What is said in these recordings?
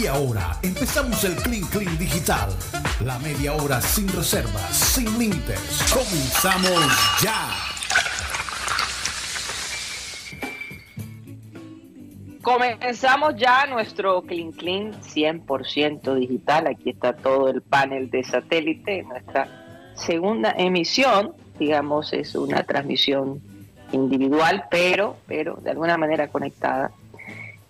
Y ahora empezamos el Clean Clean Digital. La media hora sin reservas, sin límites. Comenzamos ya. Comenzamos ya nuestro Clean Clean 100% digital. Aquí está todo el panel de satélite. Nuestra segunda emisión, digamos, es una transmisión individual, pero, pero de alguna manera conectada,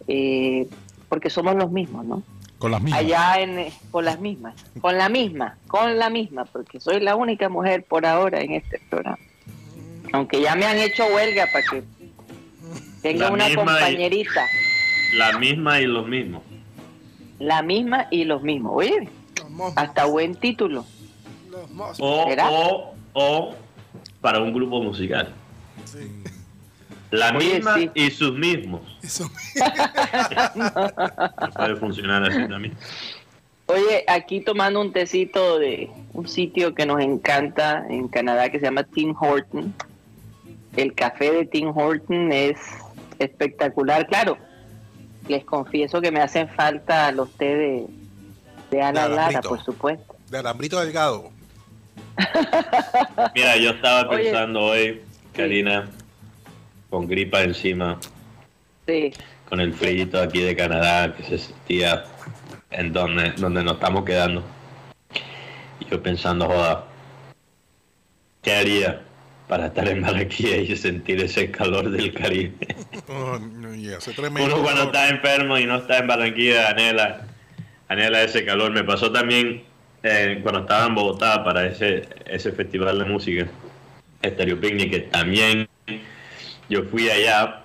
eh, porque somos los mismos, ¿no? Con las mismas. Allá en, eh, con las mismas, con la misma, con la misma, porque soy la única mujer por ahora en este programa. Aunque ya me han hecho huelga para que tenga La una y- compañerita, La misma y los mismos. la misma y los mismos. Oye, hasta buen título. O, o, o para un grupo musical. Sí. La Oye, misma sí. y sus mismos. Eso Puede funcionar así también. Oye, aquí tomando un tecito de un sitio que nos encanta en Canadá que se llama Tim Horton. El café de Tim Horton es espectacular. Claro, les confieso que me hacen falta los té de, de Ana De Lara, por supuesto. De alambrito delgado. Mira, yo estaba Oye. pensando hoy, Karina, con gripa encima, Sí, con el frío aquí de Canadá que se sentía en donde, donde nos estamos quedando. Y yo pensando, joda, ¿qué haría para estar en Barranquilla y sentir ese calor del Caribe? Oh, no, Uno cuando está enfermo y no está en Barranquilla, anhela, anhela ese calor. Me pasó también eh, cuando estaba en Bogotá para ese, ese festival de música, Stereo Picnic, que también yo fui allá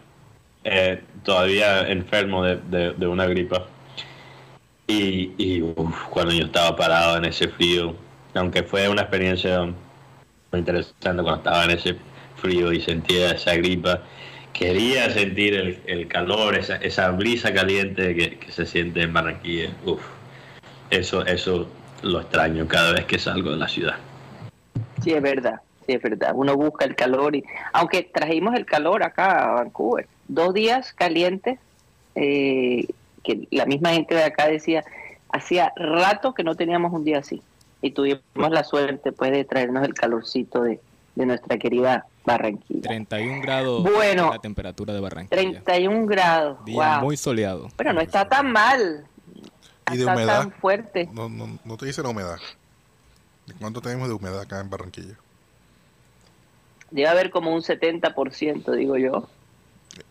eh, todavía enfermo de, de- una gripa. Y, y, cuando yo estaba parado en ese frío, aunque fue una experiencia muy interesante cuando estaba en ese frío y sentía esa gripa, quería sentir el, el calor, esa, esa brisa caliente que, que se siente en Barranquilla. Uf, eso, eso lo extraño cada vez que salgo de la ciudad. sí es verdad, sí es verdad. Uno busca el calor y aunque trajimos el calor acá a Vancouver, dos días calientes, eh, que la misma gente de acá decía, hacía rato que no teníamos un día así y tuvimos la suerte pues de traernos el calorcito de, de nuestra querida Barranquilla. 31 grados Bueno. la temperatura de Barranquilla. 31 grados, Día wow. muy soleado. Pero no está tan mal. ¿Y de está humedad? tan fuerte. No, no, no te dice la humedad. ¿De ¿Cuánto tenemos de humedad acá en Barranquilla? Debe haber como un 70%, digo yo.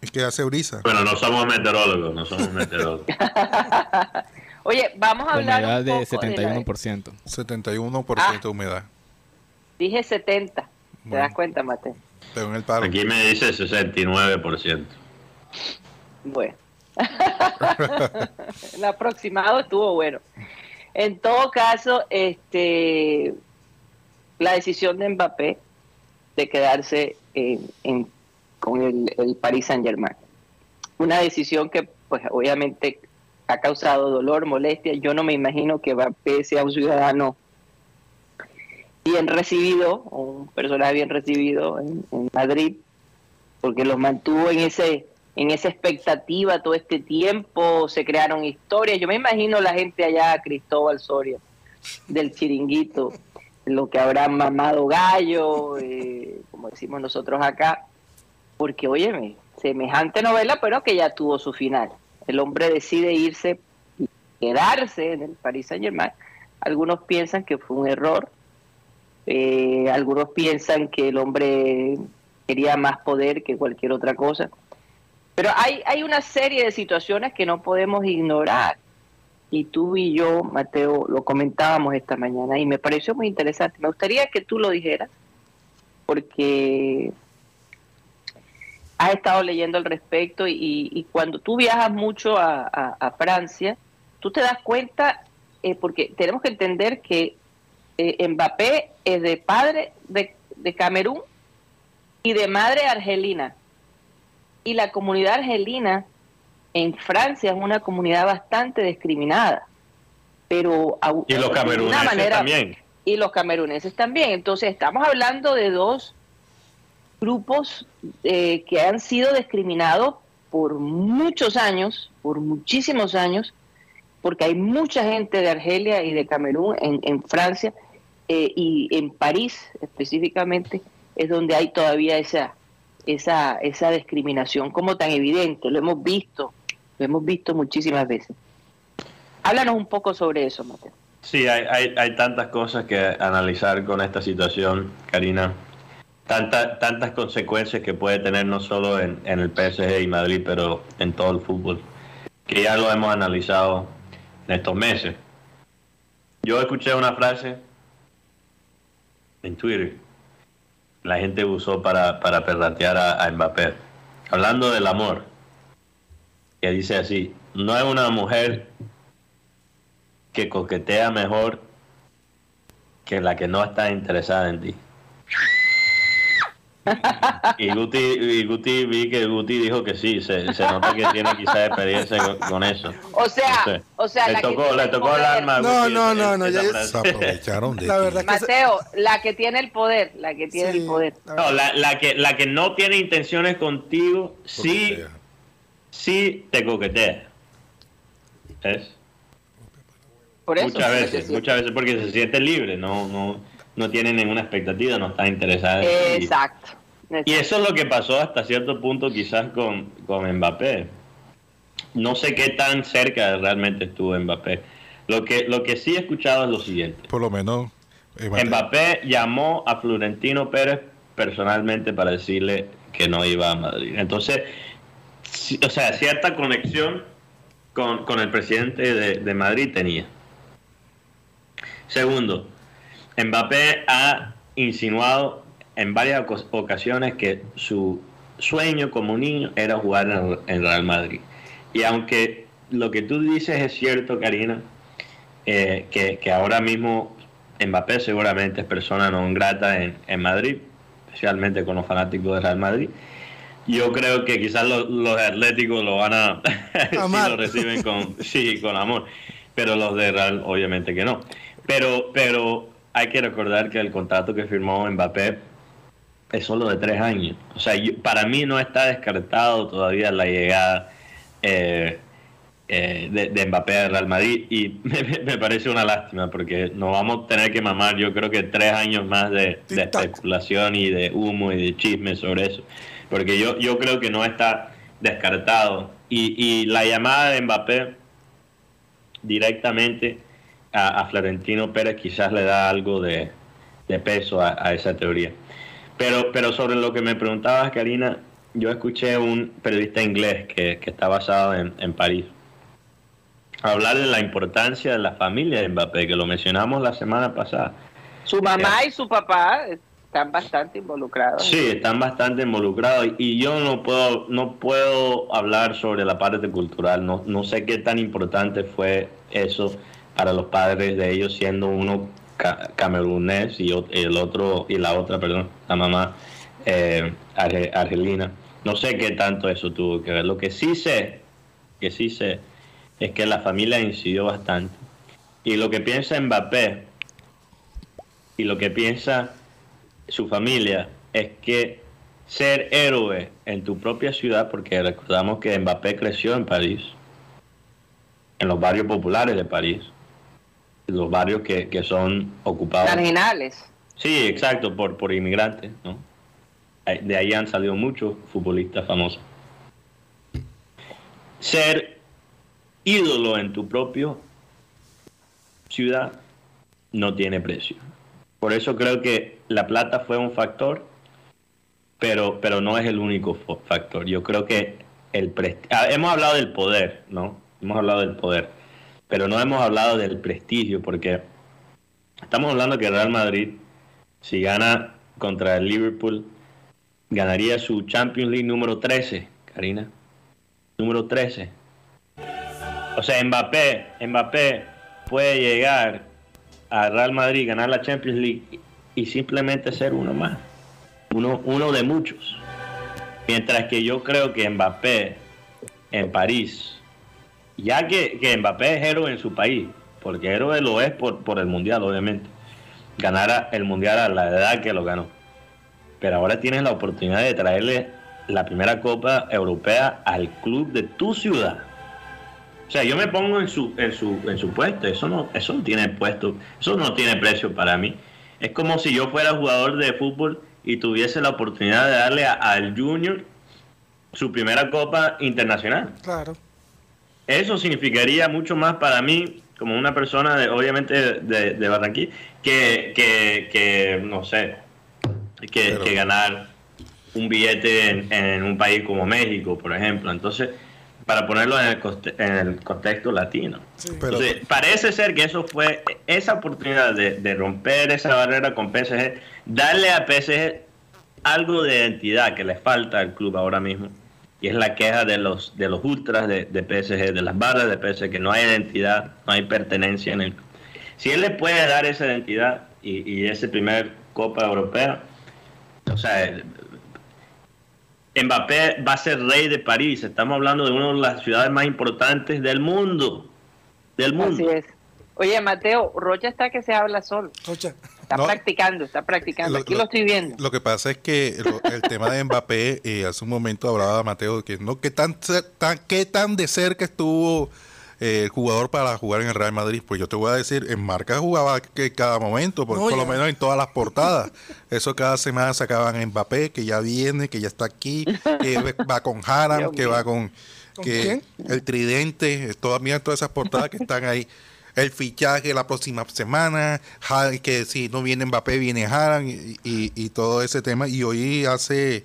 Es que hace brisa. Bueno, no somos meteorólogos, no somos meteorólogos. Oye, vamos a hablar Humedad de poco de la- 71%. 71% Ah. de humedad. Dije 70. ¿Te Bueno. das cuenta, Mateo? Pero en el paro. Aquí me dice 69%. Bueno. El aproximado estuvo bueno. En todo caso, este la decisión de Mbappé de quedarse en- con el, el Paris Saint Germain. Una decisión que pues obviamente ha causado dolor, molestia. Yo no me imagino que Mbappé sea un ciudadano bien recibido, un personaje bien recibido en, en Madrid, porque los mantuvo en ese en esa expectativa todo este tiempo, se crearon historias. Yo me imagino la gente allá, Cristóbal Soria, del chiringuito, lo que habrá mamado gallo, eh, como decimos nosotros acá, porque óyeme, semejante novela, pero que ya tuvo su final. El hombre decide irse y quedarse en el Paris Saint Germain. Algunos piensan que fue un error, eh, algunos piensan que el hombre quería más poder que cualquier otra cosa. Pero hay, hay una serie de situaciones que no podemos ignorar. Y tú y yo, Mateo, lo comentábamos esta mañana y me pareció muy interesante. Me gustaría que tú lo dijeras, porque has estado leyendo al respecto y, cuando tú viajas mucho a Francia, tú te das cuenta, eh, porque tenemos que entender que eh, Mbappé es de padre de, de Camerún y de madre argelina. Y la comunidad argelina en Francia es una comunidad bastante discriminada. Pero au- Y los de una cameruneses manera- también. y los cameruneses también. Entonces, estamos hablando de dos grupos eh, que han sido discriminados por muchos años, por muchísimos años, porque hay mucha gente de Argelia y de Camerún en, en Francia eh, y en París específicamente es donde hay todavía esa, esa, esa discriminación como tan evidente. Lo hemos visto, hemos visto muchísimas veces. Háblanos un poco sobre eso, Mateo. Sí, hay, hay, hay tantas cosas que analizar con esta situación, Karina. Tanta, tantas consecuencias que puede tener no solo en, el PSG y Madrid, pero en todo el fútbol, que ya lo hemos analizado en estos meses. Yo escuché una frase en Twitter, la gente usó para, para perratear a Mbappé, hablando del amor, que dice así, no es una mujer que coquetea mejor que la que no está interesada en ti. Y Guti, y Guti vi que Guti dijo que sí, se, se nota que tiene quizás experiencia con, con eso. O sea, No sé. o sea, le la que tocó, tiene le el tocó el poder. alma. a No, Guti no, no, no, ya Se aprovecharon de La ti. verdad que se- Mateo, la que tiene el poder, la que tiene sí, el poder. la No, la, la que, la que no tiene intenciones contigo, sí, Coquetea. Sí te coquetea. ¿Es? Por eso. Muchas veces, sí. muchas veces porque se siente libre, no, no, no tiene ninguna expectativa, no está interesada en ti. Exacto. Y eso es lo que pasó hasta cierto punto quizás con, con Mbappé. No sé qué tan cerca realmente estuvo Mbappé. Lo que, lo que sí he escuchado es lo siguiente. Por lo menos. Mbappé llamó a Florentino Pérez personalmente para decirle que no iba a Madrid. Entonces, o sea, cierta conexión con, con el presidente de, de Madrid tenía. Segundo, Mbappé ha insinuado en varias ocasiones que su sueño como niño era jugar en, en Real Madrid. Y aunque lo que tú dices es cierto, Karina, eh, que, que ahora mismo Mbappé seguramente es persona no grata en, en Madrid, especialmente con los fanáticos de Real Madrid. Yo creo que quizás los, los atléticos lo van a sí Amar. lo reciben con sí con amor, pero los de Real obviamente que no. Pero pero hay que recordar que el contrato que firmó Mbappé es solo de tres años. O sea, yo- para mí no está descartado todavía la llegada eh, eh, de, de Mbappé al Real Madrid y me, me parece una lástima porque nos vamos a tener que mamar yo creo que tres años más de, de especulación y de humo y de chisme sobre eso. Porque yo, yo creo que no está descartado. Y, y la llamada de Mbappé directamente a, a Florentino Pérez quizás le da algo de, de peso a, a esa teoría. Pero, pero sobre lo que me preguntabas, Karina, yo escuché un periodista inglés que, que está basado en, en París hablar de la importancia de la familia de Mbappé, que lo mencionamos la semana pasada. Su mamá y su papá están bastante involucrados. Sí, están bastante involucrados y yo no puedo no puedo hablar sobre la parte cultural, no, no sé qué tan importante fue eso para los padres de ellos siendo uno ca- camerunés y el otro y la otra, perdón, la mamá eh, arge- argelina. No sé qué tanto eso tuvo que ver. Lo que sí sé, que sí sé, es que la familia incidió bastante. Y lo que piensa Mbappé y lo que piensa su familia es que ser héroe en tu propia ciudad, porque recordamos que Mbappé creció en París, en los barrios populares de París, los barrios que, que son ocupados. Marginales. Sí, exacto, por, por inmigrantes, ¿no? De ahí han salido muchos futbolistas famosos. Ser ídolo en tu propio ciudad no tiene precio. Por eso creo que la plata fue un factor, pero, pero no es el único factor. Yo creo que el ah, hemos hablado del poder, ¿no? Hemos hablado del poder, pero no hemos hablado del prestigio, porque estamos hablando que Real Madrid, si gana contra el Liverpool, ganaría su Champions League número 13, Karina. Número 13. O sea, Mbappé, Mbappé puede llegar a Real Madrid, ganar la Champions League y simplemente ser uno más. Uno, uno de muchos. Mientras que yo creo que Mbappé en París, ya que, que Mbappé es héroe en su país, porque héroe lo es por, por el Mundial, obviamente. Ganara el Mundial a la edad que lo ganó. Pero ahora tienes la oportunidad de traerle la primera Copa Europea al club de tu ciudad. sea, yo me pongo en su, en su, en su puesto, eso no, eso no tiene puesto, eso no tiene precio para mí. Es como si yo fuera jugador de fútbol y tuviese la oportunidad de darle a- al Junior su primera copa internacional. Claro. Eso significaría mucho más para mí, como una persona, de, obviamente, de, de, de Barranquilla, que, que, que, no sé, que, Pero- que ganar un billete en, en un país como México, por ejemplo. Entonces, para ponerlo en el, coste- en el contexto latino. Sí. Pero- Entonces, parece ser que eso fue esa oportunidad de, de romper esa barrera con PSG, darle a PSG algo de identidad que le falta al club ahora mismo. Y es la queja de los de los ultras de, de PSG, de las barras de PSG, que no hay identidad, no hay pertenencia en el club. Si él le puede dar esa identidad y, y ese primer Copa Europea, o sea, Mbappé va a ser rey de París. Estamos hablando de una de las ciudades más importantes del mundo. Del mundo. Así es. Oye, Mateo, Rocha está que se habla solo. Rocha. Está No. practicando, está practicando. Aquí lo, estoy viendo. Lo que pasa es que lo- el tema de Mbappé, eh, hace un momento hablaba Mateo de que no, qué tan, tan, qué tan de cerca estuvo eh, el jugador para jugar en el Real Madrid. Pues yo te voy a decir, en marca jugaba que cada momento, por, No, por lo menos en todas las portadas. Eso cada semana sacaban Mbappé, que ya viene, que ya está aquí, que va con Haram, que va con, ¿Con que quién? el tridente, eh, todas, mira todas esas portadas que están ahí. El fichaje la próxima semana, que si no viene Mbappé, viene Haran y, y- y todo ese tema. Y hoy hace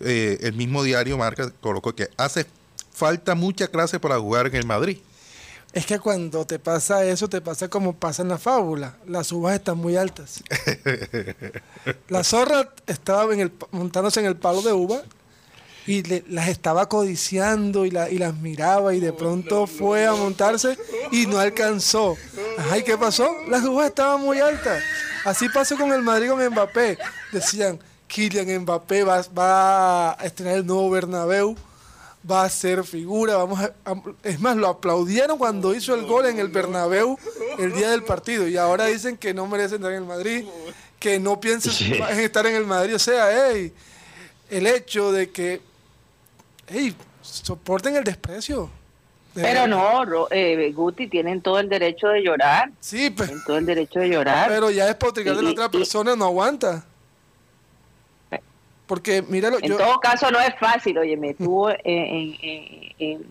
eh, el mismo diario Marca, colocó que hace falta mucha clase para jugar en el Madrid. Es que cuando te pasa eso, te pasa como pasa en la fábula. Las uvas están muy altas. La zorra estaba en el, montándose en el palo de uva y le- las estaba codiciando y, la- y las miraba y de pronto fue a montarse y no alcanzó. Ajá, ¿y qué pasó? Las uvas estaban muy altas. Así pasó con el Madrid con Mbappé. Decían, Kylian Mbappé va, va a estrenar el nuevo Bernabéu va a ser figura, vamos a, a- es más, lo aplaudieron cuando hizo el gol en el Bernabéu el día del partido y ahora dicen que no merece entrar en el Madrid, que no piensa Sí. en estar en el Madrid, o sea, ey, el hecho de que, hey, soporten el desprecio. De Pero no, Ro- eh, Guti, tienen todo el derecho de llorar. Sí, pe- Tienen todo el derecho de llorar. pero ya es potricar de la otra y- persona, no aguanta. Porque míralo, En yo, todo caso, no es fácil, oye, me tuvo en, en- en- en-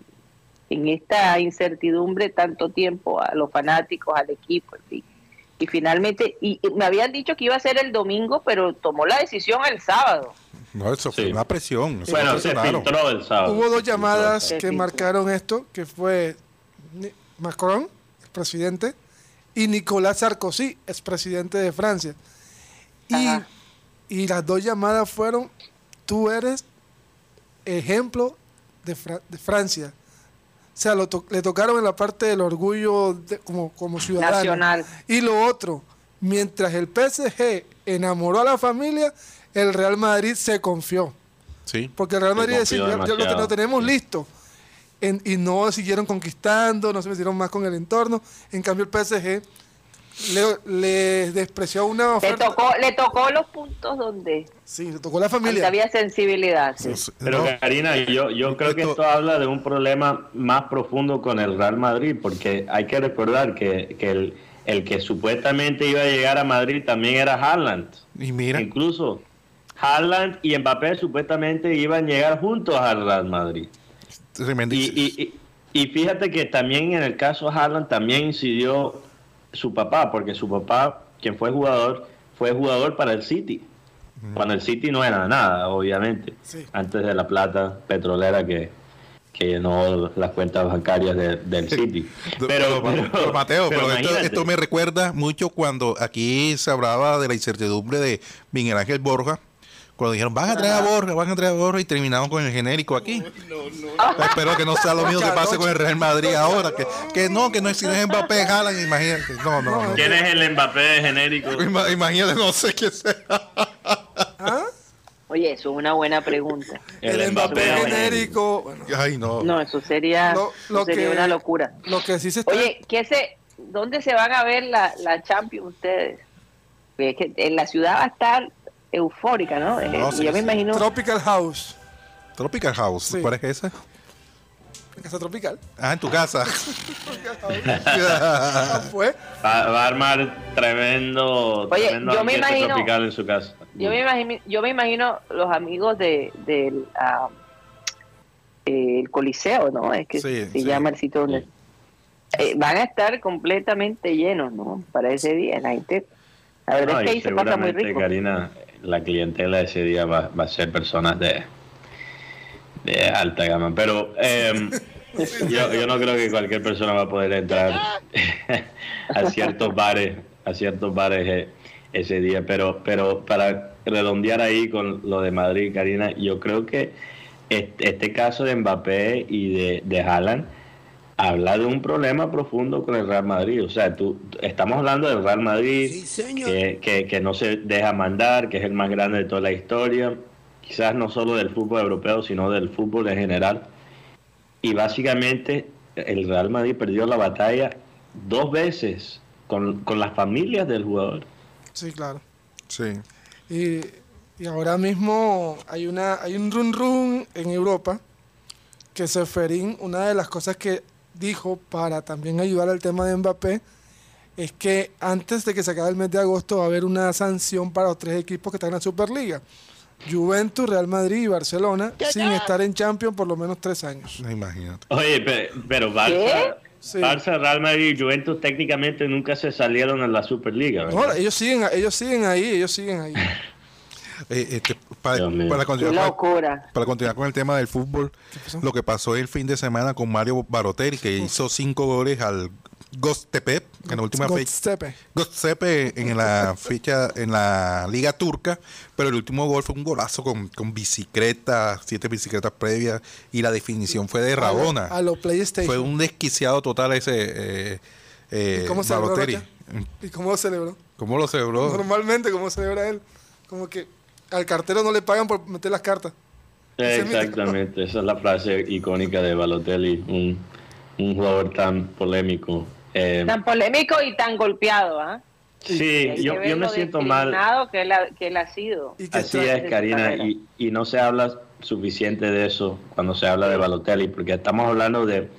en esta incertidumbre tanto tiempo a los fanáticos, al equipo, en fin. Y finalmente, y, y me habían dicho que iba a ser el domingo, pero tomó la decisión el sábado. No, eso fue Sí. una presión. eso Bueno, se filtró el sábado. Hubo dos llamadas que marcaron esto, que fue Macron, el presidente, y Nicolás Sarkozy, expresidente de Francia. Y, Ajá. Y las dos llamadas fueron, tú eres ejemplo de, Fra- de Francia. O sea, lo to- le tocaron en la parte del orgullo de- como, como ciudadano. Nacional. Y lo otro, mientras el PSG enamoró a la familia, el Real Madrid se confió. Sí. Porque el Real Madrid decía, ya- ya lo, lo tenemos listo. En- y no siguieron conquistando, no se metieron más con el entorno. En cambio, el PSG le, le despreció una Le tocó, le tocó los puntos donde, Sí, le tocó la familia. había sensibilidad. sí. Pero no, Karina, yo, yo creo que Esto- habla de un problema más profundo con el Real Madrid, porque hay que recordar que, que el, el que supuestamente iba a llegar a Madrid también era Haaland. y mira, Incluso Haaland y Mbappé supuestamente iban a llegar juntos al Real Madrid. Y, y- y fíjate que también en el caso Haaland también incidió su papá, porque su papá, quien fue jugador, fue jugador para el City. Cuando el City no era nada, obviamente. Sí. Antes de la plata petrolera que, que llenó las cuentas bancarias de- del City. Pero, pero, pero, Mateo, pero, esto, esto me recuerda mucho cuando aquí se hablaba de la incertidumbre de Miguel Ángel Borja. Cuando dijeron, van a traer a Borja, van a traer a Borja y terminamos con el genérico aquí. Espero que no sea lo mismo que pase con el Real Madrid ahora. Que, que no, que no es, si no es Mbappé, Haaland, imagínate. No, no, no. ¿Quién es el Mbappé genérico? Ima- Imagínate, no sé qué sea. ¿Ah? Oye, eso es una buena pregunta. El, Mbappé Mbappé genérico. Bueno, Ay, no. No, eso sería, Lo- lo eso sería que- una locura. lo que sí se está. Oye, ¿qué se, ¿dónde se van a ver la, la Champions ustedes? Es que en la ciudad va a estar eufórica, ¿no? Eh, sí, yo me sí. imagino. Tropical House. Tropical House, Sí. ¿cuál es esa? En Casa Tropical. Ah, en tu casa. Ah, fue. Va, va a armar tremendo, Oye, tremendo yo me imagino- tropical en su casa. Yo me imagino, yo me imagino los amigos de del ah, eh, el Coliseo, ¿no? Es que Sí, se sí. llama el sitio donde eh, van a estar completamente llenos, ¿no? Para ese día, la gente. La verdad No, es que ahí se pasa muy rico. Karina, la clientela ese día va, va a ser personas de, de alta gama. Pero em, yo, yo no creo que cualquier persona va a poder entrar a ciertos bares, a ciertos bares eh, ese día. Pero, pero para redondear ahí con lo de Madrid, Karina, yo creo que este, este caso de Mbappé y de, de Haaland habla de un problema profundo con el Real Madrid. O sea, tú, estamos hablando del Real Madrid que, que, que no se deja mandar, que es el más grande de toda la historia, quizás no solo del fútbol europeo, sino del fútbol en general. Y básicamente el Real Madrid perdió la batalla dos veces con, con las familias del jugador. Sí, claro. Sí. Y, y ahora mismo hay una hay un run run en Europa que Seferín, una de las cosas que dijo para también ayudar al tema de Mbappé es que antes de que se acabe el mes de agosto va a haber una sanción para los tres equipos que están en la Superliga. Juventus, Real Madrid y Barcelona, sin estar en Champions por lo menos tres años. Imagínate. Oye, pe- pero, Barça, Sí. Barça, Real Madrid y Juventus técnicamente nunca se salieron en la Superliga. ¿verdad? No, ellos siguen, ellos siguen ahí, ellos siguen ahí. Eh, este, para, continuar, con- locura. para continuar con el tema del fútbol, lo que pasó el fin de semana con Mario Barotelli, que hizo cinco goles al Göztepe en la última fecha. Göztepe en la fecha en la liga turca, pero el último gol fue un golazo con, con bicicleta, siete bicicletas previas y la definición fue de Rabona. A lo PlayStation. Fue un desquiciado total ese eh, eh, ¿Y cómo celebró Balotelli. Rocha? ¿Y cómo lo celebró? ¿Cómo lo celebró? Normalmente, ¿cómo celebra él? Como que al cartero no le pagan por meter las cartas. Exactamente, esa es la frase icónica de Balotelli, un, un jugador tan polémico. Eh, Tan polémico y tan golpeado, ¿ah? sí, yo, yo me siento mal. Que él, ha, que él ha sido. Así es, Karina, y, y no se habla suficiente de eso cuando se habla de Balotelli, porque estamos hablando de,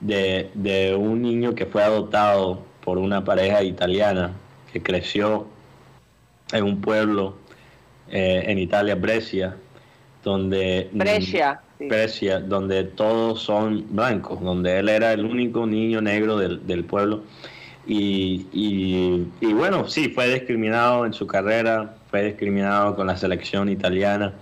de, de un niño que fue adoptado por una pareja italiana que creció en un pueblo eh, en Italia, Brescia, donde Brescia, sí. Brescia, donde todos son blancos, donde él era el único niño negro del, del pueblo. Y, y- y bueno, sí, fue discriminado en su carrera, fue discriminado con la selección italiana,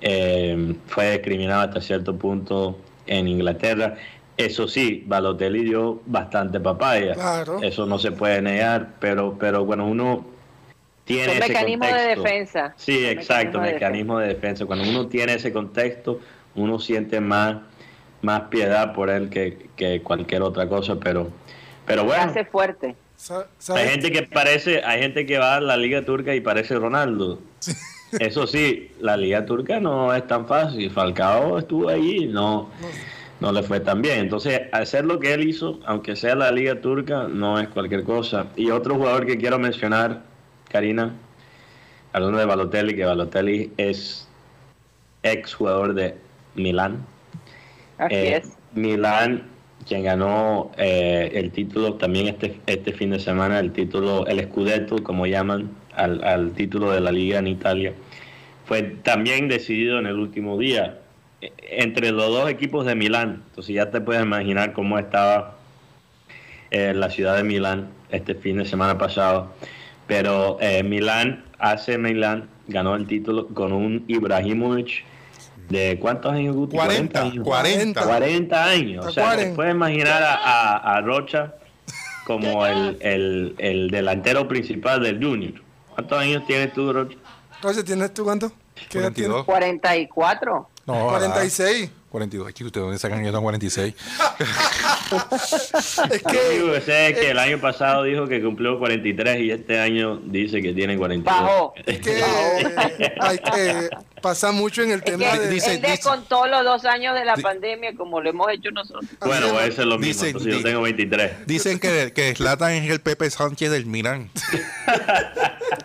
eh, fue discriminado hasta cierto punto en Inglaterra. Eso sí, Balotelli dio bastante papaya. Claro. Eso no se puede negar, pero, pero bueno, uno tiene ese mecanismos de contexto. defensa. Sí, exacto, mecanismos de mecanismo de defensa. Cuando uno tiene ese contexto, uno siente más, más piedad por él que, que cualquier otra cosa, pero, pero Se bueno, hace fuerte. Hay gente que parece, hay gente que va a la liga turca y parece Ronaldo. Eso sí, la liga turca no es tan fácil. Falcao estuvo ahí, no, no le fue tan bien. Entonces, hacer lo que él hizo, aunque sea la liga turca, no es cualquier cosa. Y otro jugador que quiero mencionar, Karina, hablando de Balotelli, que Balotelli es ex jugador de Milán. Así Eh, es. Milán, quien ganó eh, el título también este, este fin de semana, el título, el Scudetto, como llaman al, al título de la liga en Italia, fue también decidido en el último día eh, entre los dos equipos de Milán. Entonces ya te puedes imaginar cómo estaba eh, la ciudad de Milán este fin de semana pasado. Pero eh, Milán, AC Milán, ganó el título con un Ibrahimovic de ¿cuántos años? Guti? 40, años. 40. 40 años. O sea, puedes imaginar a, a- a Rocha como el, el- el delantero principal del Junior. ¿Cuántos años tienes tú, Rocha? Roger, ¿tienes tú cuánto? ¿Qué edad 42. 44. No, tienes? 46. 42. Aquí ustedes dónde sacan que son 46. Es que sé es que el año pasado dijo que cumplió 43 y este año dice que tiene 42. Bajó. Es que eh, hay que pasa mucho en el Es tema que de dice- él descontó los dos años de la pandemia como lo hemos hecho nosotros. Bueno, voy a es. hacer lo mismo. Dicen- entonces yo di- tengo 23. Dicen que, que Zlatan es el Pepe Sánchez del Milán.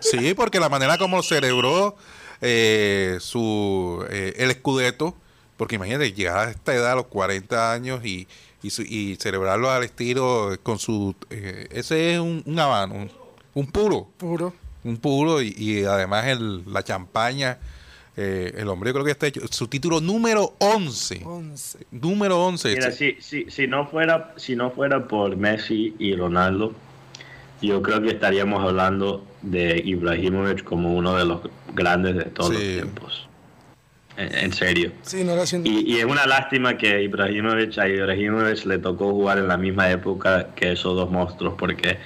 Sí, porque la manera como celebró eh, su eh, el escudeto Porque imagínate, llegar a esta edad, a los 40 años, y, y, su- y celebrarlo al estilo con su... eh, ese es un, un habano, un, un puro, Puro. un puro, y, y además el, la champaña. eh, el hombre creo que está hecho su título número 11. 11. Número 11. Mira, Este- si, si, si no fuera si no fuera por Messi y Ronaldo, yo creo que estaríamos hablando de Ibrahimovic como uno de los grandes de todos los tiempos. En, serio. Sí, no. Y, y es una lástima que Ibrahimovic, a Ibrahimovic le tocó jugar en la misma época que esos dos monstruos, porque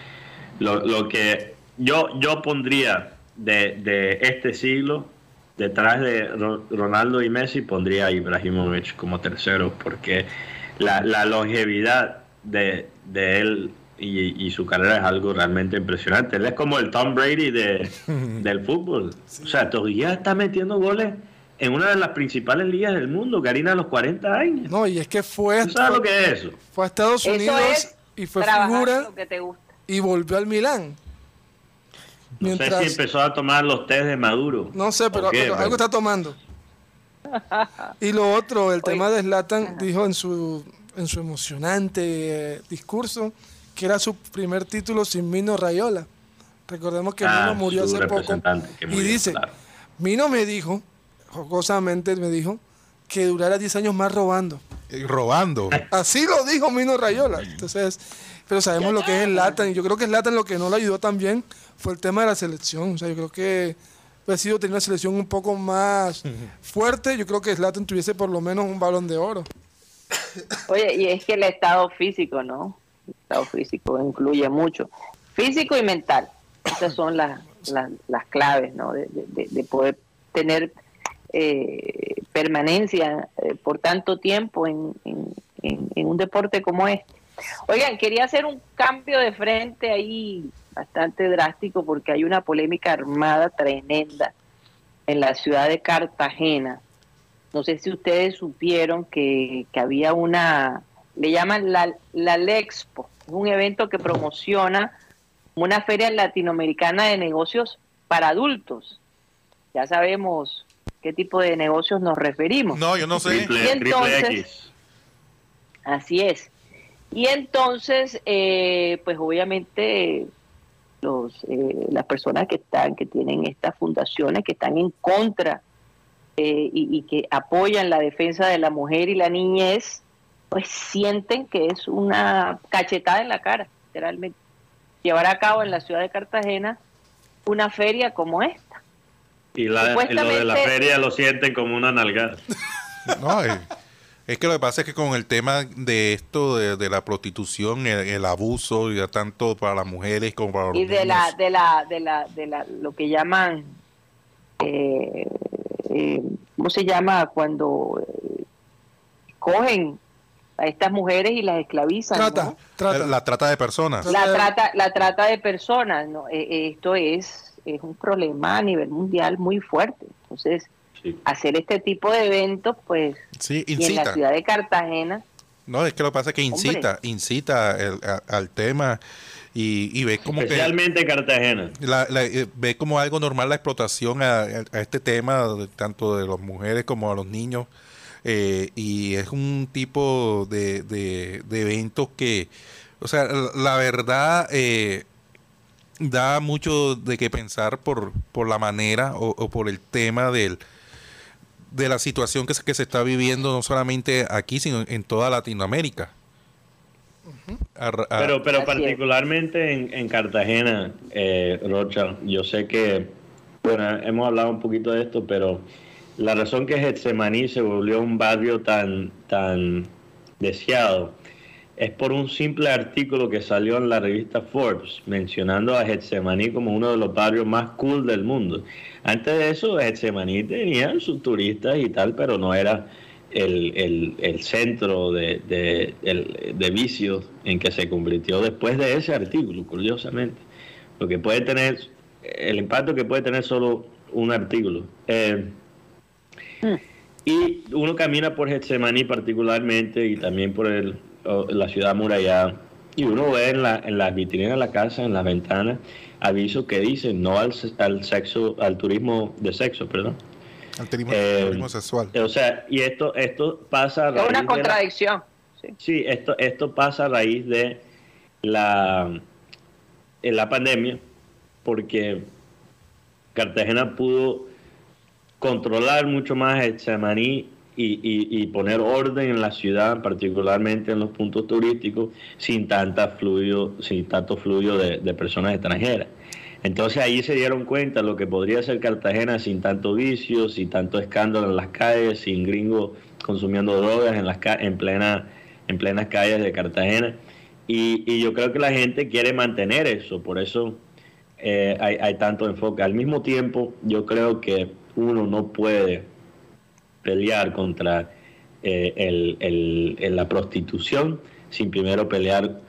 lo, lo que yo, yo pondría de, de este siglo, detrás de Ro- Ronaldo y Messi, pondría a Ibrahimovic como tercero, porque la, la longevidad de, de él y, y su carrera es algo realmente impresionante. Él es como el Tom Brady de, del fútbol. O sea, todavía está metiendo goles en una de las principales ligas del mundo, Karina, a los 40 años. No, y es que fue, ¿Tú sabes lo que es eso? fue a Estados Eso Unidos es y fue figura lo que te gusta. y volvió al Milán. No Mientras, sé si empezó a tomar los test de Maduro. no sé, pero, ¿O qué? pero algo está tomando. Y lo otro, el tema de Zlatan dijo en su en su emocionante eh, discurso que era su primer título sin Mino Rayola. Recordemos que Ah, Mino murió hace poco y dice, claro. Mino me dijo, jocosamente me dijo que durara 10 años más robando. eh, robando. Así lo dijo Mino Rayola. Entonces, pero sabemos lo que es el Latan. Y yo creo que el Latan lo que no le ayudó también fue el tema de la selección. O sea, yo creo que hubiera sido tener una selección un poco más fuerte. Yo creo que Zlatan tuviese por lo menos un balón de oro. Oye, y es que el estado físico, ¿no? El estado físico influye mucho. Físico y mental. Esas son las, las, las claves, ¿no? De, de- de poder tener eh, permanencia eh, por tanto tiempo en, un deporte como este. Oigan, quería hacer un cambio de frente ahí bastante drástico porque hay una polémica armada tremenda en la ciudad de Cartagena. No sé si ustedes supieron que, que había una, le llaman la, la Lexpo, es un evento que promociona una feria latinoamericana de negocios para adultos. Ya sabemos qué tipo de negocios nos referimos. No, yo no sé. Y Triple, triple entonces- X. Así es. Y entonces, eh, pues obviamente los, eh, las personas que están, que tienen estas fundaciones, que están en contra eh, y, y que apoyan la defensa de la mujer y la niñez, pues sienten que es una cachetada en la cara, literalmente. Llevar a cabo en la ciudad de Cartagena una feria como esta. Y, la, y lo de la feria lo sienten como una nalgada. No, es que lo que pasa es que con el tema de esto, de, de la prostitución, el, el abuso, ya tanto para las mujeres como para los y de la niños. de la de la de la lo que llaman eh, eh, cómo se llama cuando eh, cogen a estas mujeres y las esclavizan Trata, ¿no? trata. La trata de personas. la trata la trata de personas no Eh, eh, esto es es un problema a nivel mundial muy fuerte entonces Sí. hacer este tipo de eventos pues Sí, y en la ciudad de Cartagena No, es que lo que pasa es que incita, incita el- a- al tema y, y ve como que Especialmente Cartagena. la, la- eh, ve como algo normal la explotación a, a este tema, de- tanto de las mujeres como a los niños. eh, y es un tipo de, de, de eventos que, o sea, la, la verdad eh, da mucho de qué pensar por, por la manera o, o por el tema del de la situación que se, que se está viviendo no solamente aquí, sino en toda Latinoamérica. A ra- a- Pero, pero particularmente en, en Cartagena, eh, Rocha, yo sé que, bueno, hemos hablado un poquito de esto, pero la razón que Getsemaní se volvió un barrio tan, tan deseado es por un simple artículo que salió en la revista Forbes mencionando a Getsemaní como uno de los barrios más cool del mundo. Antes de eso, Getsemaní tenía sus turistas y tal, pero no era el, el- el centro de, de, el- de vicios en que se convirtió después de ese artículo, curiosamente. Lo que puede tener, el impacto que puede tener solo un artículo. Eh, y uno camina por Getsemaní particularmente y también por el, la ciudad murallada y uno ve en, la, en las vitrinas de la casa, en las ventanas, avisos que dicen no al, al sexo, al turismo de sexo, perdón. Alterismo, Eh, alterismo sexual. O sea, y esto, esto pasa a Es raíz una de la- contradicción. sí. Sí, esto, esto pasa a raíz de la, en la pandemia, porque Cartagena pudo controlar mucho más el chamaní y, y- y poner orden en la ciudad, particularmente en los puntos turísticos, sin tanta fluido, sin tanto fluido de, personas extranjeras. Entonces ahí se dieron cuenta lo que podría ser Cartagena sin tanto vicio, sin tanto escándalo en las calles, sin gringos consumiendo drogas en las en en plenas calles de Cartagena. Y, y yo creo que la gente quiere mantener eso, por eso eh, hay, hay tanto enfoque. Al mismo tiempo, yo creo que uno no puede pelear contra eh, el- el- el- la prostitución sin primero pelear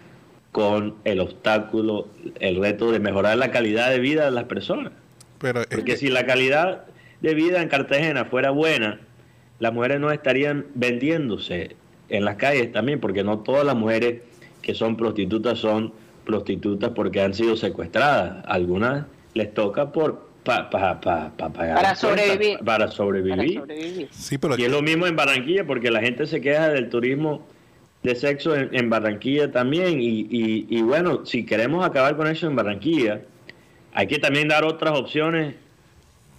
con el obstáculo, el reto de mejorar la calidad de vida de las personas. Pero Porque que- si la calidad de vida en Cartagena fuera buena, las mujeres no estarían vendiéndose en las calles también, porque no todas las mujeres que son prostitutas son prostitutas porque han sido secuestradas. Algunas les toca por pa, pa- pa- pa pagar Para las cuentas, sobrevivir. Para Para sobrevivir. sobrevivir. sí, pero Y es lo mismo en Barranquilla, porque la gente se queja del turismo de sexo en, en Barranquilla también. Y, y- y bueno, si queremos acabar con eso en Barranquilla, hay que también dar otras opciones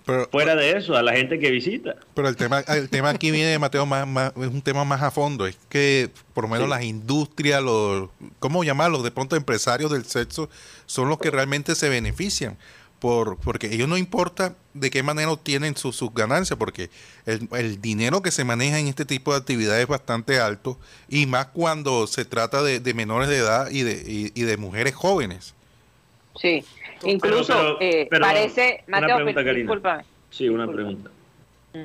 pero- fuera de eso a la gente que visita. Pero el tema, el tema aquí viene, Mateo, más, más- es un tema más a fondo. Es que por lo menos Sí. las industrias, los, ¿cómo llamarlos? De pronto empresarios del sexo son los que realmente se benefician. Por, porque ellos no importa de qué manera obtienen su- sus ganancias, porque el, el dinero que se maneja en este tipo de actividades es bastante alto, y más cuando se trata de, de menores de edad y de, y- y de mujeres jóvenes. Sí. Incluso Pero- eh, pero- parece, una pregunta, discúlpame. Sí, una pregunta. Mm.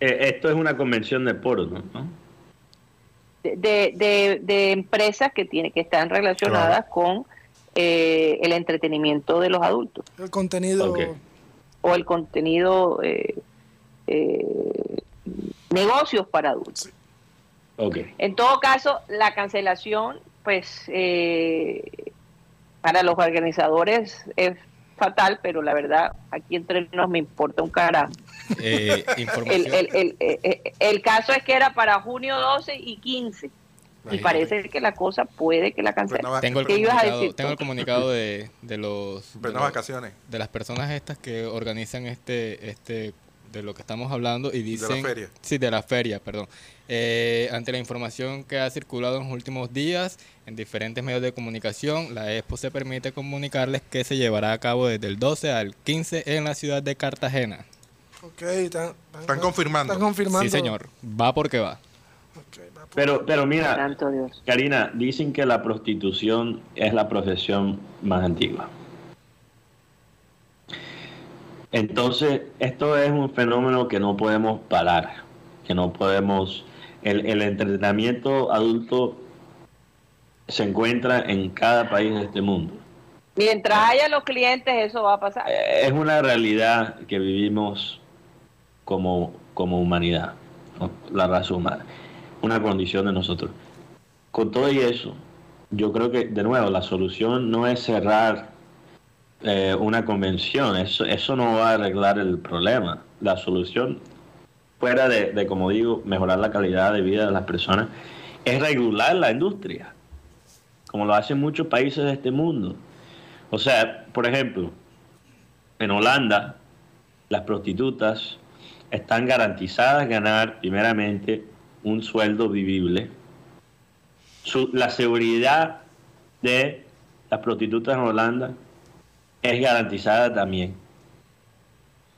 Eh, esto es una convención de porno, ¿no? de, de, de- de empresas que tiene que están relacionadas con eh, el entretenimiento de los adultos El contenido. O el contenido eh, eh, negocios para adultos. Ok. En todo caso, la cancelación, pues, eh, para los organizadores es fatal, pero la verdad, aquí entre nos me importa un carajo. Eh, El, el, el, el- el caso es que era para junio 12 y 15. Y parece que la cosa puede que la cancelen. Tengo el ¿Qué ibas a comunicado, decir? tengo el comunicado de, de los de, los- vacaciones. de las personas estas que organizan este este de lo que estamos hablando y la dicen feria. sí de la feria perdón Eh, ante la información que ha circulado en los últimos días en diferentes medios de comunicación la Expo se permite comunicarles que se llevará a cabo desde el 12 al 15 en la ciudad de Cartagena Ok, están, Están confirmando. Están confirmando. sí señor va porque va Pero, pero mira, Santo Dios. Karina, dicen que la prostitución es la profesión más antigua. Entonces, esto es un fenómeno que no podemos parar, que no podemos... El, el entretenimiento adulto se encuentra en cada país de este mundo. Mientras haya los clientes, eso va a pasar. Eh, Es una realidad que vivimos como, como humanidad, ¿no? la raza humana, una condición de nosotros. Con todo y eso, yo creo que, de nuevo, la solución no es cerrar eh, una convención, eso, eso no va a arreglar el problema. La solución, fuera de, de, como digo, mejorar la calidad de vida de las personas, es regular la industria, como lo hacen muchos países de este mundo. O sea, por ejemplo, en Holanda, las prostitutas están garantizadas ganar primeramente un sueldo vivible. Su- la seguridad de las prostitutas en Holanda es garantizada también.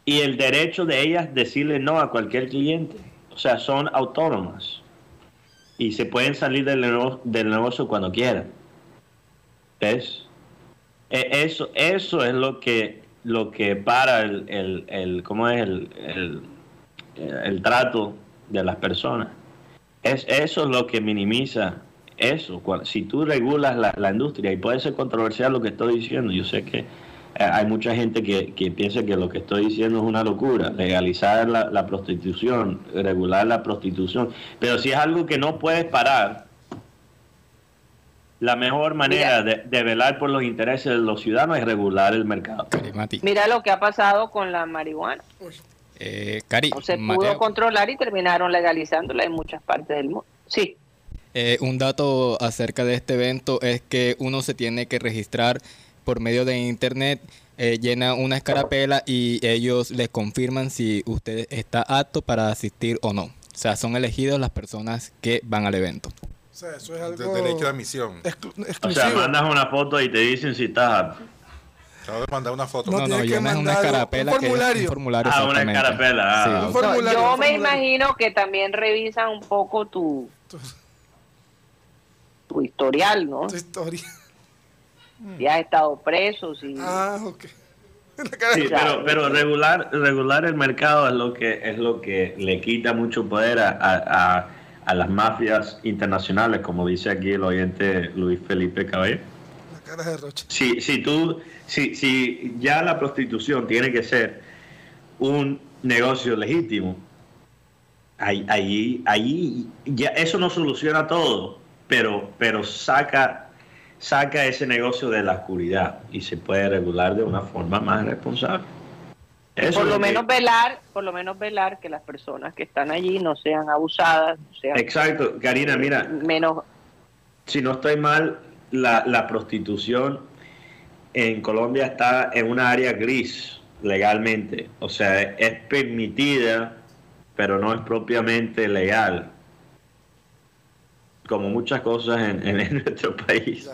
Y el derecho de ellas decirle no a cualquier cliente. O sea, son autónomas. Y se pueden salir del, nego- del negocio cuando quieran. ¿Ves? E- Eso, eso es lo que, lo que para el, el, el- ¿cómo es el, el trato de las personas. Es, eso es lo que minimiza eso. Cual- Si tú regulas la, la industria, y puede ser controversial lo que estoy diciendo, yo sé que eh, hay mucha gente que, que piensa que lo que estoy diciendo es una locura, legalizar la, la prostitución, regular la prostitución, pero si es algo que no puedes parar, la mejor manera de, de velar por los intereses de los ciudadanos es regular el mercado. Mira lo que ha pasado con la marihuana. Eh, Cari, No se pudo Mateo, controlar y terminaron legalizándola en muchas partes del mundo. Sí, eh, un dato acerca de este evento es que uno se tiene que registrar por medio de internet, eh, llena una escarapela y ellos les confirman si usted está apto para asistir o no. O sea, son elegidos las personas que van al evento. O sea, eso es De algo derecho de admisión. exclu- O exclusivo. sea, mandas una foto y te dicen si estás apto. Acabo de mandar una foto. No, No, no, que llenas una un escarapela que es formulario. un formulario. Ah, una escarapela, ah, Sí. Un No, formulario, yo un me imagino que también revisan un poco tu, tu historial, ¿no? Tu historia. Si has estado preso, si... Ah, ok. Sí, pero, pero regular, regular el mercado es lo que es lo que le quita mucho poder a, a- a- a las mafias internacionales, como dice aquí el oyente Luis Felipe Cabello. La cara de Rocha. Si, si tú, si, si ya la prostitución tiene que ser un negocio legítimo, ahí, ahí, ahí ya eso no soluciona todo, pero, pero saca, saca ese negocio de la oscuridad y se puede regular de una forma más responsable. Eso por lo que- menos velar, por lo menos velar que las personas que están allí no sean abusadas, no sean Exacto, Karina, mira, menos si no estoy mal, la, la prostitución en Colombia está en una área gris legalmente. O sea, es permitida, pero no es propiamente legal. Como muchas cosas en, nuestro país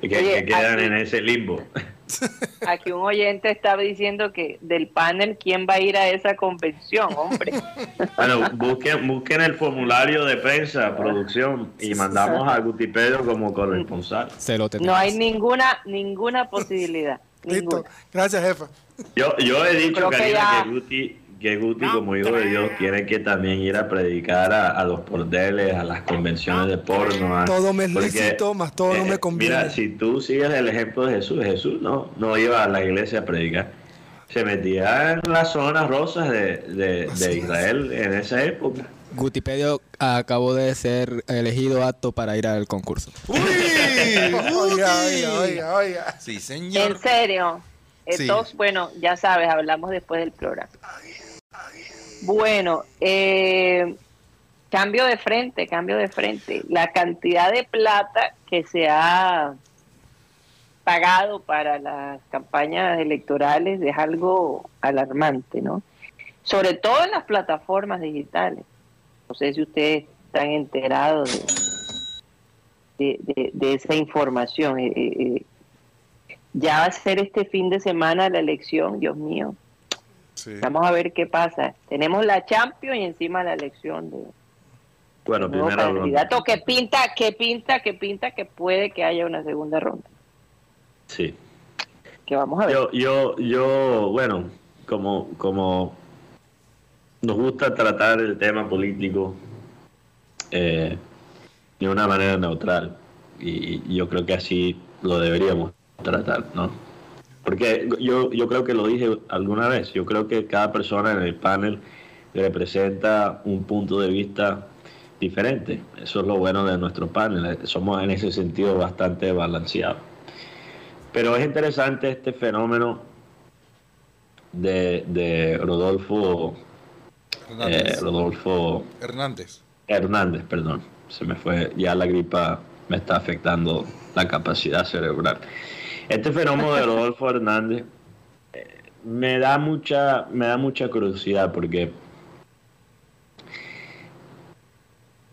que, quedan en ese limbo. Aquí un oyente estaba diciendo que del panel, ¿quién va a ir a esa convención, hombre? Bueno, busquen, busquen el formulario de prensa, producción, y mandamos a Gutipedio como corresponsal. Se lo tenemos. No hay ninguna ninguna posibilidad. Listo. Ninguna. Gracias, jefa. Yo, yo he dicho, Creo que Karina, ya- que Guti, que Guti como hijo de Dios tiene que también ir a predicar a, a los bordeles, a las convenciones de porno. a- Todo me lícito, más todo no me conviene. Mira, si tú sigues el ejemplo de Jesús, Jesús no, no iba a la iglesia a predicar. Se metía en las zonas rosas de, de, de Israel en esa época. Gutipedio acabó de ser elegido apto para ir al concurso. ¡Uy! Oiga, oiga, oiga, oiga. Sí, En señor. serio. Sí. Entonces, bueno, ya sabes, hablamos después del programa. Bueno, eh, cambio de frente, cambio de frente. La cantidad de plata que se ha pagado para las campañas electorales es algo alarmante, ¿no? Sobre todo en las plataformas digitales. No sé si ustedes están enterados de, de- esa información. Eh, eh, eh, ya va a ser este fin de semana la elección, Dios mío. Sí. Vamos a ver qué pasa. Tenemos la Champions y encima la elección de Bueno, nuevo primera ronda. que pinta, que pinta, que pinta que puede que haya una segunda ronda. Sí. Que vamos a ver. Yo, yo, yo, bueno, como, como nos gusta tratar el tema político eh, de una manera neutral, y, y yo creo que así lo deberíamos tratar, ¿no? Porque yo, yo creo que lo dije alguna vez, yo creo que cada persona en el panel representa un punto de vista diferente. Eso es lo bueno de nuestro panel, somos en ese sentido bastante balanceados. Pero es interesante este fenómeno de, de Rodolfo, eh, Hernández. Rodolfo Hernández. Hernández, perdón. Se me fue, ya la gripa me está afectando la capacidad cerebral. Este fenómeno de Rodolfo Hernández eh, me da mucha, me da mucha curiosidad porque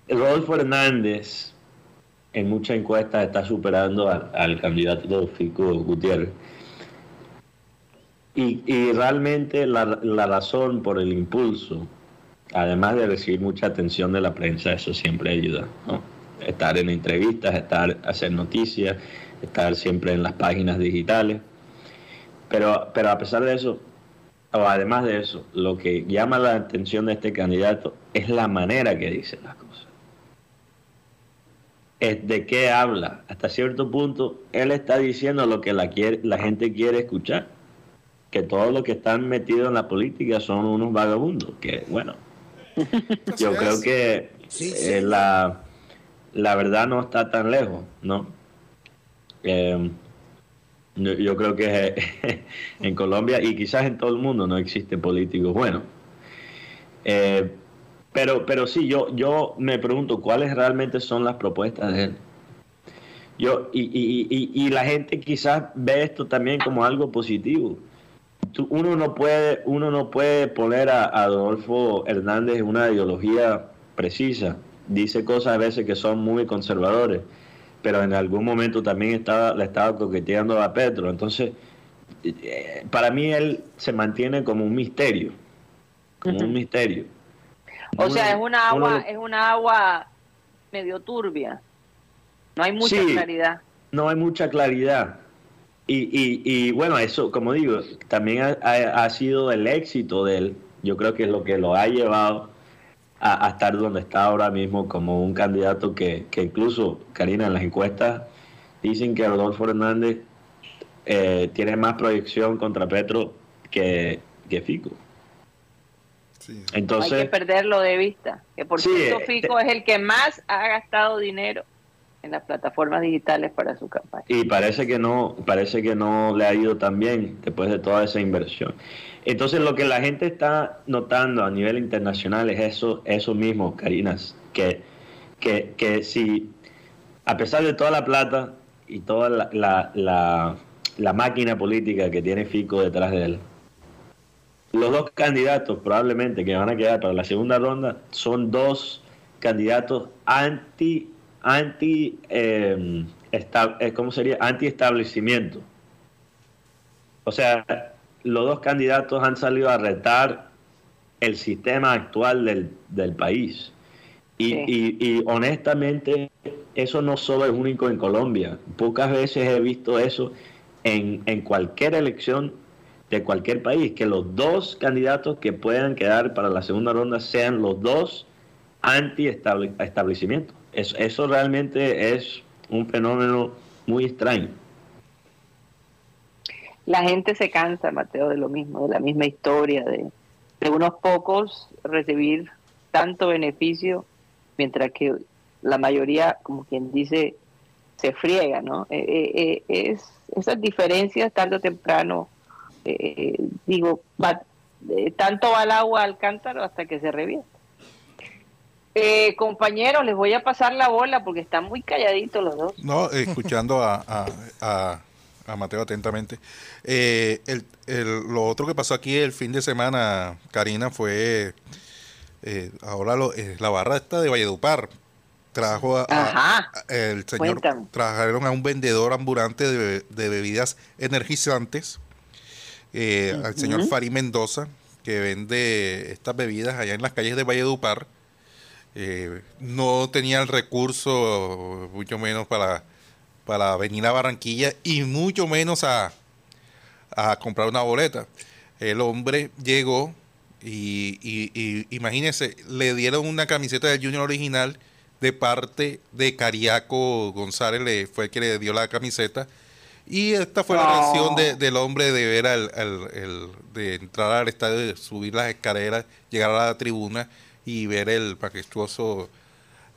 Rodolfo Hernández en muchas encuestas está superando al, candidato Fico Gutiérrez. Y, y realmente la, la razón por el impulso, además de recibir mucha atención de la prensa, eso siempre ayuda. ¿no? Estar en entrevistas, estar hacer noticias, estar siempre en las páginas digitales. Pero, pero a pesar de eso, o además de eso, lo que llama la atención de este candidato es la manera que dice las cosas. Es de qué habla. Hasta cierto punto, él está diciendo lo que la, quiere, la gente quiere escuchar. Que todos los que están metidos en la política son unos vagabundos. Que bueno, yo creo que eh, la, la verdad no está tan lejos, ¿no? Eh, yo, creo que en Colombia y quizás en todo el mundo no existe políticos buenos. Eh, pero, pero sí, yo, yo me pregunto cuáles realmente son las propuestas de él. Yo, y, y, y, y la gente quizás ve esto también como algo positivo. Uno no puede, uno no puede poner a, a Adolfo Hernández una ideología precisa. Dice cosas a veces que son muy conservadores, pero en algún momento también estaba, le estaba coqueteando a Petro. Entonces, eh, para mí él se mantiene como un misterio, como un misterio. O sea, es una agua, lo- es una agua medio turbia. No hay mucha Sí. claridad. no hay mucha claridad. Y, y, y bueno, eso, como digo, también ha, ha- ha sido el éxito de él. Yo creo que es lo que lo ha llevado a, a estar donde está ahora mismo como un candidato que, que incluso, Karina, en las encuestas dicen que Rodolfo Hernández eh, tiene más proyección contra Petro que, que Fico. Sí. No hay que Entonces, perderlo de vista. Que por Sí, cierto, eh, Fico es el que más ha gastado dinero en las plataformas digitales para su campaña. y parece que no parece que no le ha ido tan bien después de toda esa inversión entonces lo que la gente está notando a nivel internacional es eso eso mismo Carinas que que, que si a pesar de toda la plata y toda la, la, la- máquina política que tiene Fico detrás de él los dos candidatos probablemente que van a quedar para la segunda ronda son dos candidatos anti anti eh, esta- ¿cómo sería? anti establecimiento o sea los dos candidatos han salido a retar el sistema actual del, del país y, Sí. y- y honestamente eso no solo es único en Colombia pocas veces he visto eso en, en cualquier elección de cualquier país, que los dos candidatos que puedan quedar para la segunda ronda sean los dos anti-establecimiento. Eso, eso realmente es un fenómeno muy extraño. La gente se cansa, Mateo, de lo mismo, de la misma historia, de, unos pocos recibir tanto beneficio, mientras que la mayoría, como quien dice, se friega, ¿no? Eh, eh, eh, es, esas diferencias tarde o temprano, eh, digo, va- eh, tanto va el agua al cántaro hasta que se revienta. Eh, compañeros, les voy a pasar la bola porque están muy calladitos los dos. No, escuchando a, a- a Mateo atentamente. Eh, el, el- lo otro que pasó aquí el fin de semana, Karina, fue eh, ahora lo- eh, la barra esta de Valledupar. Trajo a, a- a- el señor, Cuéntame. trajeron a un vendedor ambulante de, de bebidas energizantes, al señor. Fari Mendoza, que vende estas bebidas allá en las calles de Valledupar. No tenía el recurso, mucho menos para, para venir a Barranquilla y mucho menos a, a comprar una boleta. El hombre llegó y, y, y imagínense, le dieron una camiseta del Junior original de parte de Cariaco González, le, fue el que le dio la camiseta. Y esta fue la reacción de- del hombre de ver al, al- el- de entrar al estadio, de subir las escaleras, llegar a la tribuna y ver el majestuoso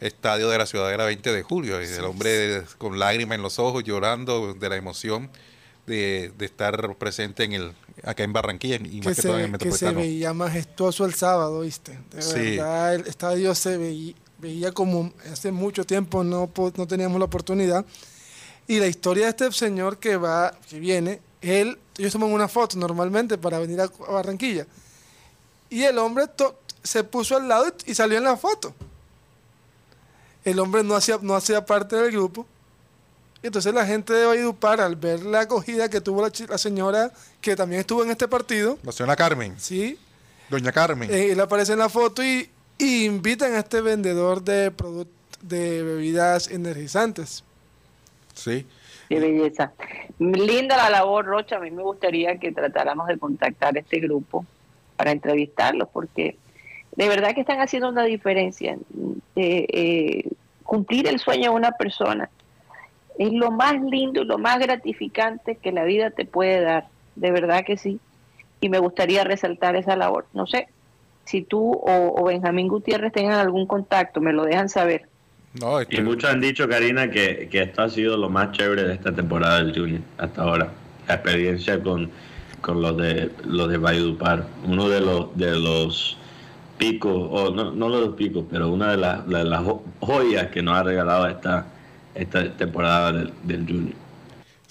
estadio de la Ciudadela 20 de julio. Y el hombre con lágrimas en los ojos, llorando de la emoción de, de estar presente en el acá en Barranquilla y que que todo en se, el que se veía majestuoso el sábado, ¿viste? De Sí. verdad, el estadio se veía, veía como hace mucho tiempo no, no teníamos la oportunidad. Y la historia de este señor que va, que viene, él, ellos toman una foto normalmente para venir a, a Barranquilla. Y el hombre to- se puso al lado y, y salió en la foto. El hombre no hacía, no hacía parte del grupo. Y entonces la gente de Valledupar, al ver la acogida que tuvo la, chi- la señora que también estuvo en este partido, La señora Carmen, sí, doña Carmen. eh, él aparece en la foto y, y invitan a este vendedor de product- de bebidas energizantes. sí. Qué belleza. Linda la labor, Rocha. A mí me gustaría que tratáramos de contactar a este grupo para entrevistarlos, porque de verdad que están haciendo una diferencia. Eh, eh, cumplir el sueño de una persona es lo más lindo y lo más gratificante que la vida te puede dar. De verdad que sí. Y me gustaría resaltar esa labor. No sé si tú o, o Benjamín Gutiérrez tengan algún contacto, me lo dejan saber. No, este- Y muchos han dicho, Karina, que, que esto ha sido lo más chévere de esta temporada del Junior hasta ahora. La experiencia con, con los de los de Valledupar. Uno de los de los picos, o no, no los picos, pero una de, las- de las jo- joyas que nos ha regalado esta, esta temporada del, del Junior.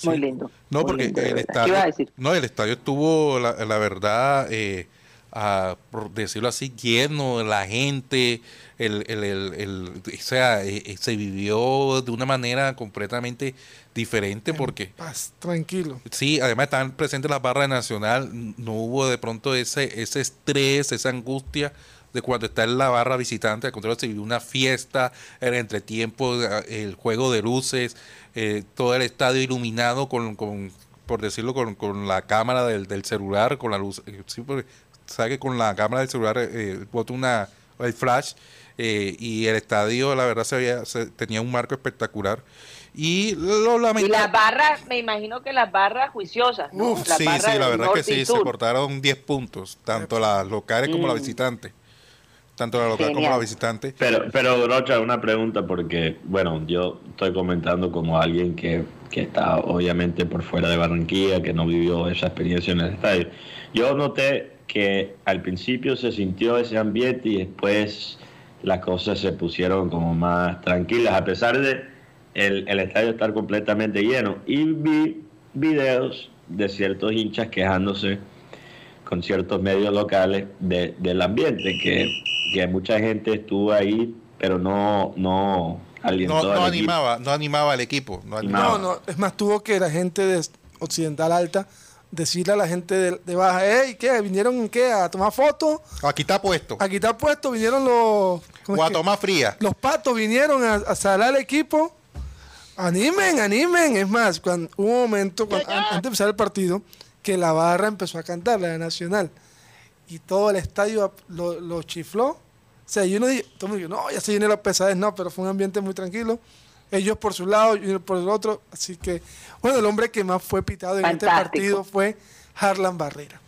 Muy lindo. No, muy porque lindo, el verdad. ¿Qué estadio, ibas a decir? no, el estadio estuvo, la, la verdad, eh, a- por decirlo así, lleno de la gente, el, el, el, el- o sea, eh, eh, se vivió de una manera completamente diferente porque Paz, tranquilo. Sí, además estaban presentes las barras Nacional, no hubo de pronto ese, ese estrés, esa angustia de cuando está en la barra visitante, al contrario se vivió una fiesta, el entretiempo, eh, el juego de luces, eh, todo el estadio iluminado con, con por decirlo, con, con la cámara del, del celular, con la luz, sí, porque sabe que con la cámara del celular eh, bota una, el flash, eh, y el estadio la verdad se veía, se- tenía un marco espectacular. Y lo Y lamentable. las barras, me imagino que las barras juiciosas, ¿no? Uf, Las sí, barras sí, la verdad que norte y sí, se sur. portaron 10 puntos, tanto las locales como la Mm. visitante. Tanto la local como la visitante. Pero, pero Rocha, una pregunta porque, bueno, yo estoy comentando como alguien que, que está obviamente por fuera de Barranquilla, que no vivió esa experiencia en el estadio. Yo noté que al principio se sintió ese ambiente y después las cosas se pusieron como más tranquilas, a pesar de el, el estadio estar completamente lleno. Y vi videos de ciertos hinchas quejándose con ciertos medios locales de- del ambiente, que, que mucha gente estuvo ahí, pero no, no alientó No, no al equipo. animaba, no animaba al equipo. No animaba. No, no, es más, tuvo que la gente de Occidental Alta decirle a la gente de, de Baja, hey, ¿qué? ¿Vinieron qué? ¿A tomar fotos? Aquí está puesto. Aquí está puesto, vinieron los... ¿cómo O a tomar fría. Los patos vinieron a, a salar al equipo. Animen, animen. Es más, cuando, hubo un momento, cuando- an- antes de empezar el partido, que la barra empezó a cantar, la de Nacional. Y todo el estadio lo, lo chifló. O sea, y uno dijo, todo el mundo dijo, no, ya se viene la pesadez. No, pero fue un ambiente muy tranquilo. Ellos por su lado, y por el otro. Así que, bueno, el hombre que más fue pitado en este partido fue Harlan Barrera.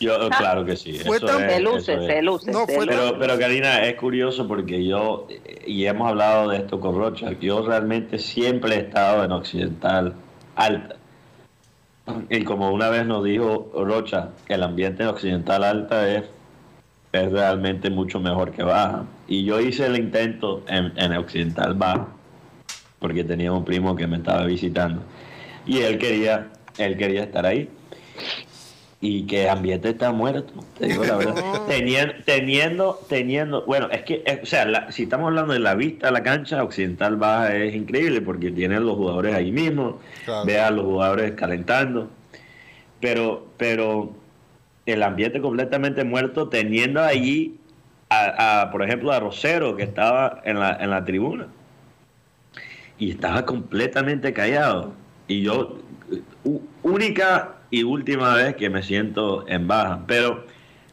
Yo, claro que sí. Fue tan- es, Se luce, es. se luce. No, se fue luce. Pero, pero Karina, es curioso porque yo, y hemos hablado de esto con Rocha, yo realmente siempre he estado en Occidental Alta. Y como una vez nos dijo Rocha, que el ambiente en Occidental Alta es, es realmente mucho mejor que Baja. Y yo hice el intento en, en Occidental Baja, porque tenía un primo que me estaba visitando. Y él quería, él quería estar ahí y que el ambiente está muerto, te digo la verdad. teniendo, teniendo, teniendo, bueno, es que, eh, o sea, la- si estamos hablando de la vista a la cancha, Occidental Baja es increíble porque tiene los jugadores ahí mismo, Claro. ve a los jugadores calentando, pero, pero el ambiente completamente muerto teniendo allí, a, a, por ejemplo, a Rosero que estaba en la, en la tribuna y estaba completamente callado. Y yo, única y última vez que me siento en baja, pero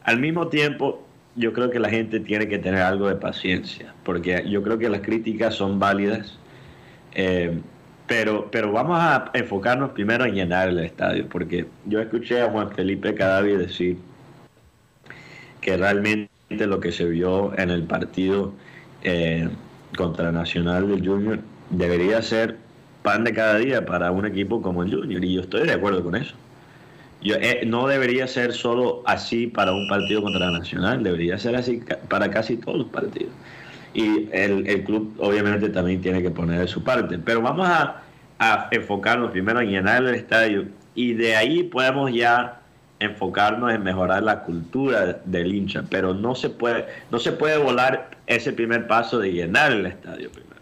al mismo tiempo yo creo que la gente tiene que tener algo de paciencia, porque yo creo que las críticas son válidas, eh, pero, pero vamos a enfocarnos primero en llenar el estadio, porque yo escuché a Juan Felipe Cadavi decir que realmente lo que se vio en el partido eh, contra Nacional del Junior debería ser pan de cada día para un equipo como el Junior, y yo estoy de acuerdo con eso. Yo, eh, no debería ser solo así para un partido contra Nacional, debería ser así para casi todos los partidos. Y el, el club obviamente también tiene que poner de su parte. Pero vamos a, a enfocarnos primero en llenar el estadio y de ahí podemos ya enfocarnos en mejorar la cultura del hincha. Pero no se puede, no se puede volar ese primer paso de llenar el estadio primero.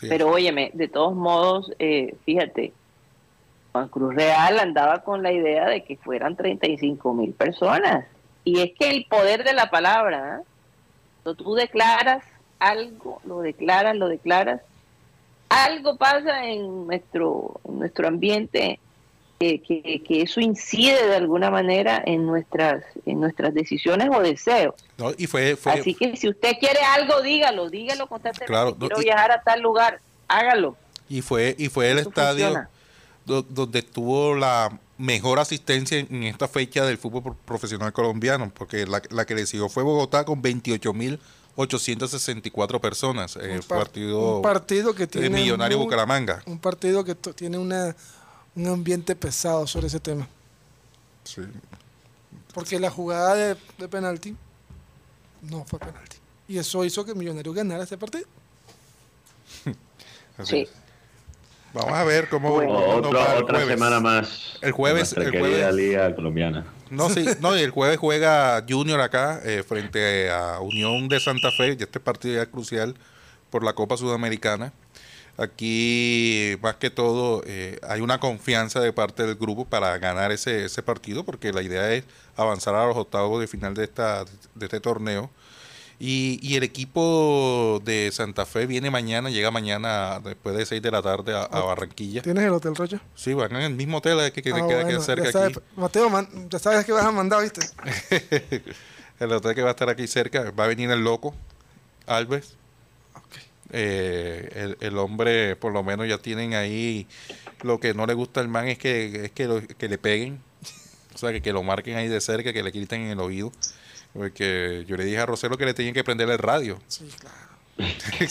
Pero óyeme, de todos modos, eh, fíjate, Juan Cruz Real andaba con la idea de que fueran 35 mil personas. Y es que el poder de la palabra, ¿eh? Tú declaras algo, lo declaras, lo declaras, algo pasa en nuestro, en nuestro ambiente que, que, que eso incide de alguna manera en nuestras, en nuestras decisiones o deseos. No, y fue, fue Así que si usted quiere algo, dígalo, dígalo constantemente. Claro, no, Quiero y- viajar a tal lugar, hágalo. y fue y fue el Eso estadio funciona. donde tuvo la mejor asistencia en, esta fecha del fútbol pro- profesional colombiano, porque la, la que le siguió fue Bogotá con 28.864 personas. eh, Un par- partido un partido que de tiene Millonario muy- Bucaramanga. Un partido que tiene una, un ambiente pesado sobre ese tema. Sí. Porque la jugada de, de penalti no fue penalti. Y eso hizo que Millonarios ganara ese partido. Así Sí. Vamos a ver cómo, Bueno. Otra, va el otra jueves. semana más. El jueves- el jueves- liga colombiana. No, sí, no, y el jueves juega Junior acá eh, frente a Unión de Santa Fe, y este partido ya es crucial por la Copa Sudamericana. Aquí, más que todo, eh, hay una confianza de parte del grupo para ganar ese, ese partido, porque la idea es avanzar a los octavos de final de, esta, de este torneo. Y, y el equipo de Santa Fe viene mañana, llega mañana después de 6 de la tarde a, a Barranquilla. ¿Tienes el Hotel Rocha? Sí, van en el mismo hotel que, que Ah, queda bueno, cerca aquí. Mateo, man- ya sabes que vas a mandar, ¿viste? el hotel que va a estar aquí cerca, va a venir el loco, Alves. Eh, el, el hombre, por lo menos ya tienen ahí, lo que no le gusta al man es que, es que, lo- que le peguen, o sea, que, que lo marquen ahí de cerca, que le griten en el oído. Porque yo le dije a Rosero que le tenían que prender el radio. Sí, claro. Que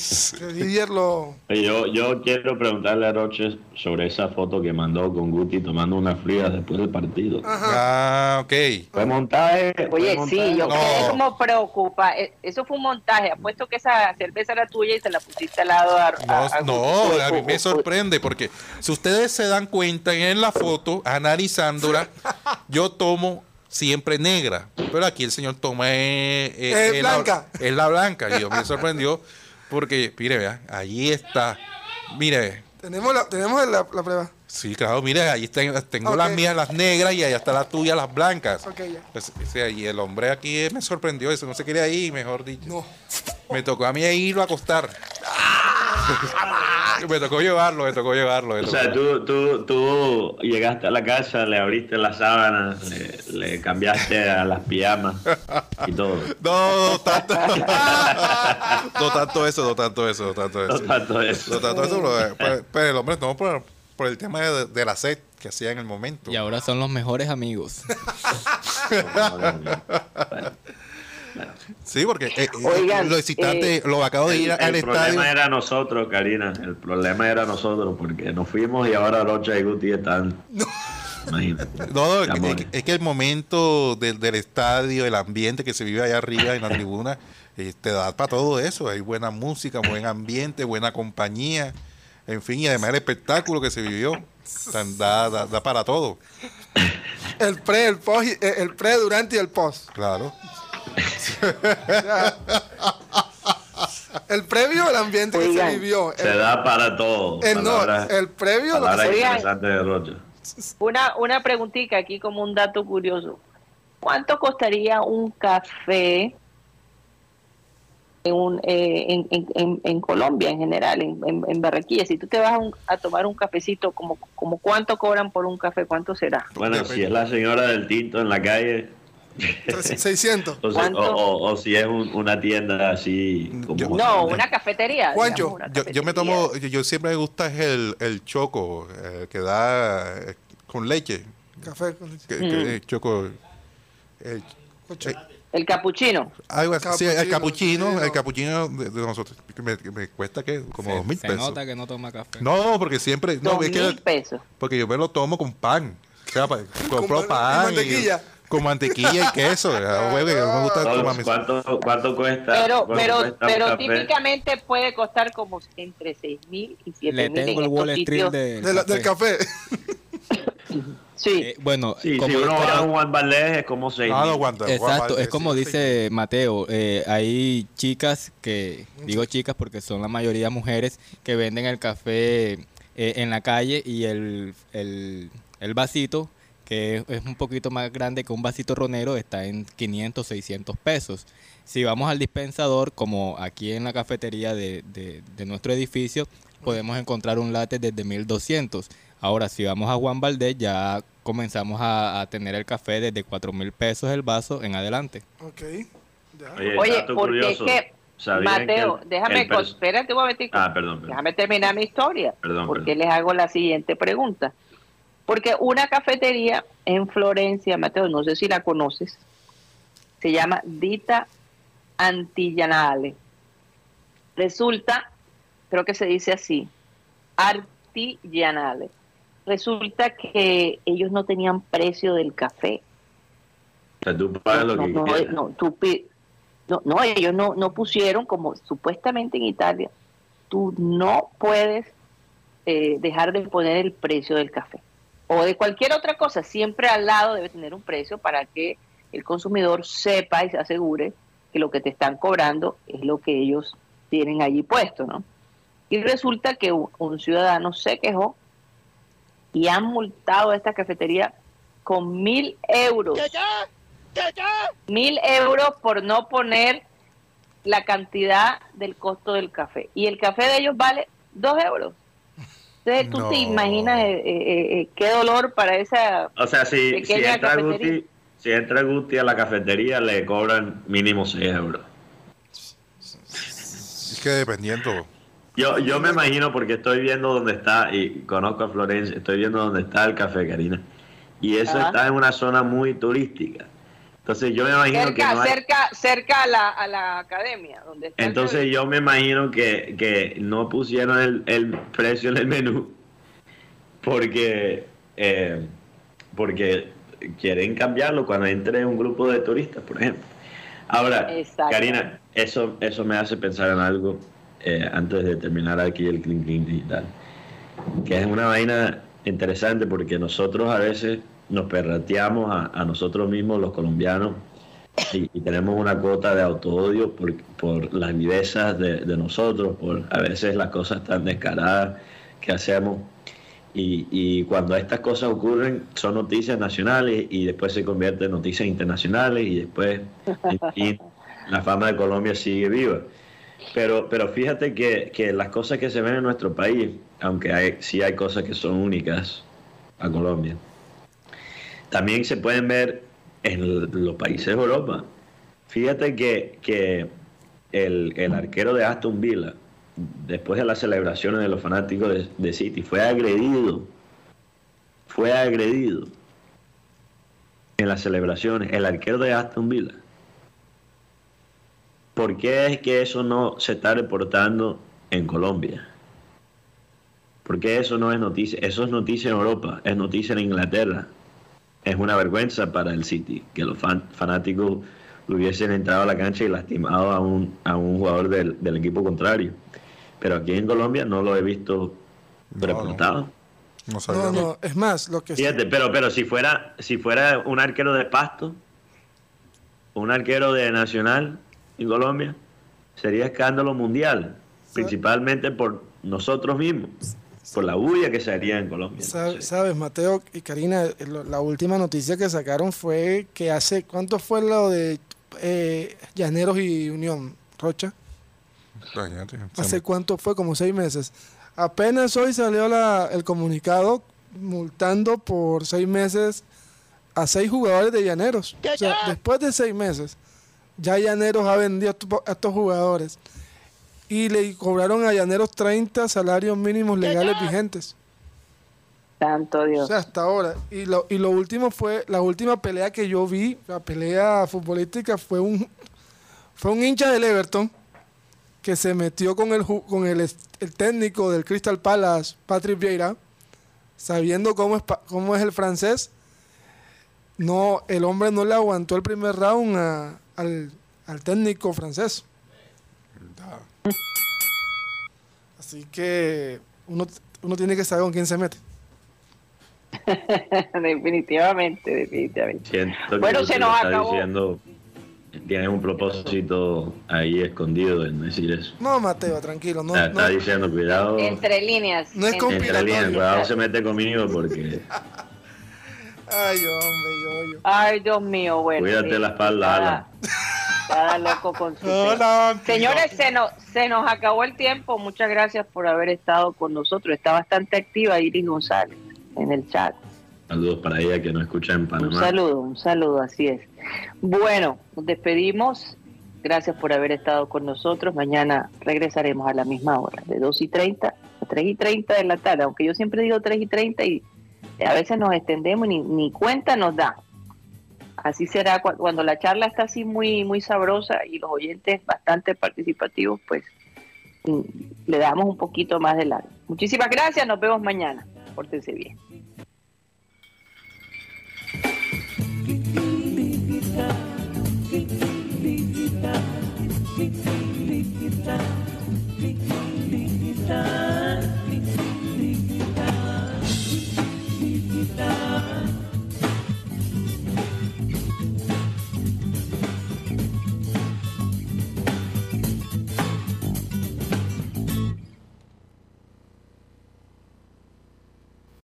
Didier lo... Oye, Yo, yo quiero preguntarle a Roche sobre esa foto que mandó con Guti tomando una fría después del partido. Ah, ok. ¿Fue montaje? ¿Fue Oye, montaje? sí, yo No. quedé como preocupa. Eh, Eso fue un montaje. Apuesto que esa cerveza era tuya y se la pusiste al lado a, No, a- a- no, a mí me sorprende porque si ustedes se dan cuenta en la foto, analizándola, yo tomo siempre negra, pero aquí el señor toma eh, eh, Eh, eh, la- blanca. es la blanca y yo me sorprendió porque, mire, vea, ahí está, mire, Tenemos la, tenemos la, la prueba. sí, claro, mire, ahí tengo las mías, las negras y allá está la tuya, las blancas. Ok, ya. Pues, y el hombre aquí me sorprendió, eso no se quería ir, mejor dicho. No. Me tocó a mí irlo a acostar. me tocó llevarlo, me tocó llevarlo. me O sea, tú, tú, tú llegaste a la casa, le abriste las sábanas, le, le cambiaste a las pijamas y todo. No, no tanto. no tanto eso, no tanto eso, no tanto No eso. tanto eso. No tanto eso, pero, eh, pues, pues, el hombre no por, por el tema de, de la sed que hacía en el momento. Y ahora son los mejores amigos. Sí, porque eh, eh, Oigan, lo excitante, eh, lo acabo de ir El, al el problema estadio. era nosotros, Karina. El problema era nosotros porque nos fuimos y ahora Rocha y Guti están. Imagínate. No, no, es, que- es que el momento del, del estadio, el ambiente que se vive allá arriba en la tribuna, eh, te da para todo eso. Hay buena música, buen ambiente, buena compañía, en fin, y además el espectáculo que se vivió. Da, da, da para todo, El pre, el post, eh, el pre, durante y el post. claro. El previo, el ambiente que se vivió. Se da para todo. el no, Palabras- el previo, lo que se- de. Una, una preguntita aquí como un dato curioso. ¿Cuánto costaría un café en, un, eh, en, en- en- en Colombia en general, en, en, en Barranquilla? Si tú te vas a, un- a tomar un cafecito, como, como ¿cuánto cobran por un café? ¿Cuánto será? Bueno, si es la señora del tinto en la calle, 600. o, si, ¿Cuánto? o- o- o si es un- una tienda así como Yo- No, una cafetería. Juancho, digamos, una Yo, yo me cafetería. tomo, yo, yo siempre me gusta es el, el choco eh, que da eh, con leche. Café con Que, Mm. que- el choco. eh, El capuchino. algo así, sí, el Capuchino, capuchino, el no. capuchino de, de nosotros. Me, me cuesta que como Se- dos mil se pesos. nota que no toma café. No, porque siempre. No, Dos es mil que, pesos. porque yo me lo tomo con pan. O sea, compro pan- pan. y mantequilla. Con mantequilla y queso. no me gusta Entonces, tomar mis- ¿cuánto, ¿Cuánto cuesta? Pero, cuánto pero, cuesta pero típicamente puede costar como entre 6 mil y 7 Le mil en tengo el Wall Street del De la- del café. Sí. Eh, bueno, Sí, como si uno va a un Juan Valdez es como seis Ah, no mil. aguanta. Exacto, es como sí, sí. dice Mateo, eh, hay chicas que, digo chicas porque son la mayoría mujeres, que venden el café eh, en la calle y el, el, el vasito, que es, es un poquito más grande que un vasito ronero, está en 500, 600 pesos. Si vamos al dispensador, como aquí en la cafetería de, de- de nuestro edificio, podemos encontrar un latte desde 1200. Ahora, si vamos a Juan Valdés, ya comenzamos a, a tener el café desde 4 mil pesos el vaso en adelante. Ok. Ya. Oye, Oye, dato porque es que, ¿Sabían Mateo, que el- déjame, el espérate un momentico. Ah, perdón, perdón. Déjame terminar mi historia. Perdón, porque perdón. les hago la siguiente pregunta. Porque una cafetería en Florencia, Mateo, no sé si la conoces, se llama Dita Antillanale. Resulta, creo que se dice así, Artillanale. Resulta que ellos no tenían precio del café. sea, tú pagas lo no, que no, quieras. no, tú pi- no, no, ellos no, no pusieron como supuestamente en Italia, tú no puedes eh, dejar de poner el precio del café o de cualquier otra cosa, siempre al lado debe tener un precio para que el consumidor sepa y se asegure que lo que te están cobrando es lo que ellos tienen allí puesto, ¿no? Y resulta que un, ciudadano se quejó y han multado a esta cafetería con mil euros. Mil euros por no poner la cantidad del costo del café. Y el café de ellos vale dos euros. Entonces tú No. te imaginas eh, eh, eh, qué dolor para esa... O sea, si, si entra. Guti, si entra Guti a la cafetería, le cobran mínimo 6 euros. Es que dependiendo. Yo, yo me imagino porque estoy viendo dónde está, y conozco a Florencia, estoy viendo dónde está el café, Karina. Y eso Ajá. está en una zona muy turística. Entonces yo me imagino que no hay- cerca, cerca a la, a la academia. Donde está el Entonces yo me imagino que, que no pusieron el, el precio en el menú porque, eh, porque quieren cambiarlo cuando entre un grupo de turistas, por ejemplo. Ahora. Karina, eso, eso me hace pensar en algo eh, antes de terminar aquí el Clean Clean Digital, que es una vaina interesante porque nosotros a veces nos perrateamos a, a nosotros mismos, los colombianos, y, y tenemos una cuota de autoodio por, por las vivezas de, de nosotros, por a veces las cosas tan descaradas que hacemos. Y, y cuando estas cosas ocurren, son noticias nacionales y después se convierten en noticias internacionales y después, en fin, la fama de Colombia sigue viva. Pero, pero fíjate que, que las cosas que se ven en nuestro país, aunque hay, sí hay cosas que son únicas a Colombia, también se pueden ver en los países de Europa. Fíjate que, que el, el arquero de Aston Villa, después de las celebraciones de los fanáticos de, de City, fue agredido. Fue agredido en las celebraciones. El arquero de Aston Villa. ¿Por qué es que eso no se está reportando en Colombia? ¿Por qué eso no es noticia? Eso es noticia en Europa, es noticia en Inglaterra. Es una vergüenza para el City que los fan- fanáticos hubiesen entrado a la cancha y lastimado a un, a un jugador del, del equipo contrario. Pero aquí en Colombia no lo he visto No, reportado. No sabía. No, no, es más, lo que sí- Fíjate, pero, pero si fuera, si fuera un arquero de pasto, un arquero de Nacional en Colombia, sería escándalo mundial, principalmente por nosotros mismos, por la bulla que se haría en Colombia. Sabes, Mateo y Karina, eh, lo- la última noticia que sacaron fue que hace, ¿cuánto fue lo de eh, Llaneros y Unión, Rocha? ¿Hace me- cuánto fue? Como seis meses. Apenas hoy salió la- el comunicado multando por seis meses a seis jugadores de Llaneros. O sea, después de seis meses, ya Llaneros ha vendido a estos jugadores y le cobraron a Llaneros 30 salarios mínimos legales vigentes. Santo O Dios. sea, hasta ahora. Y lo, y lo último fue, la última pelea que yo vi, la pelea futbolística, fue un, fue un hincha del Everton que se metió con el, ju- con el, el técnico del Crystal Palace, Patrick Vieira, sabiendo cómo es, pa- cómo es el francés. No, el hombre no le aguantó el primer round a- al, al técnico francés. Así que uno, uno tiene que saber con quién se mete. definitivamente, definitivamente. siento Bueno, que se nos acabó. diciendo tiene un propósito ahí escondido en decir eso. No, Mateo, tranquilo. No, está diciendo, cuidado, Entre líneas. No es entre entre líneas, cuidado se mete conmigo porque Ay, hombre, yo, yo. Ay, Dios mío, bueno. Cuídate la espalda, Alan. Cada loco con su. Hola. Señores, se nos, se nos acabó el tiempo. Muchas gracias por haber estado con nosotros. Está bastante activa Iris González en el chat. saludos para ella que no escucha en Un Panamá. saludo, un saludo, así es. Bueno, nos despedimos. Gracias por haber estado con nosotros. Mañana regresaremos a la misma hora, de 2 y 30 a 3 y 30 de la tarde, aunque yo siempre digo 3 y 30 y a veces nos extendemos y ni, ni cuenta nos da. Así será cu- cuando la charla está así muy, muy sabrosa y los oyentes bastante participativos, pues mm, le damos un poquito más de largo. Muchísimas gracias, nos vemos mañana. Pórtense bien.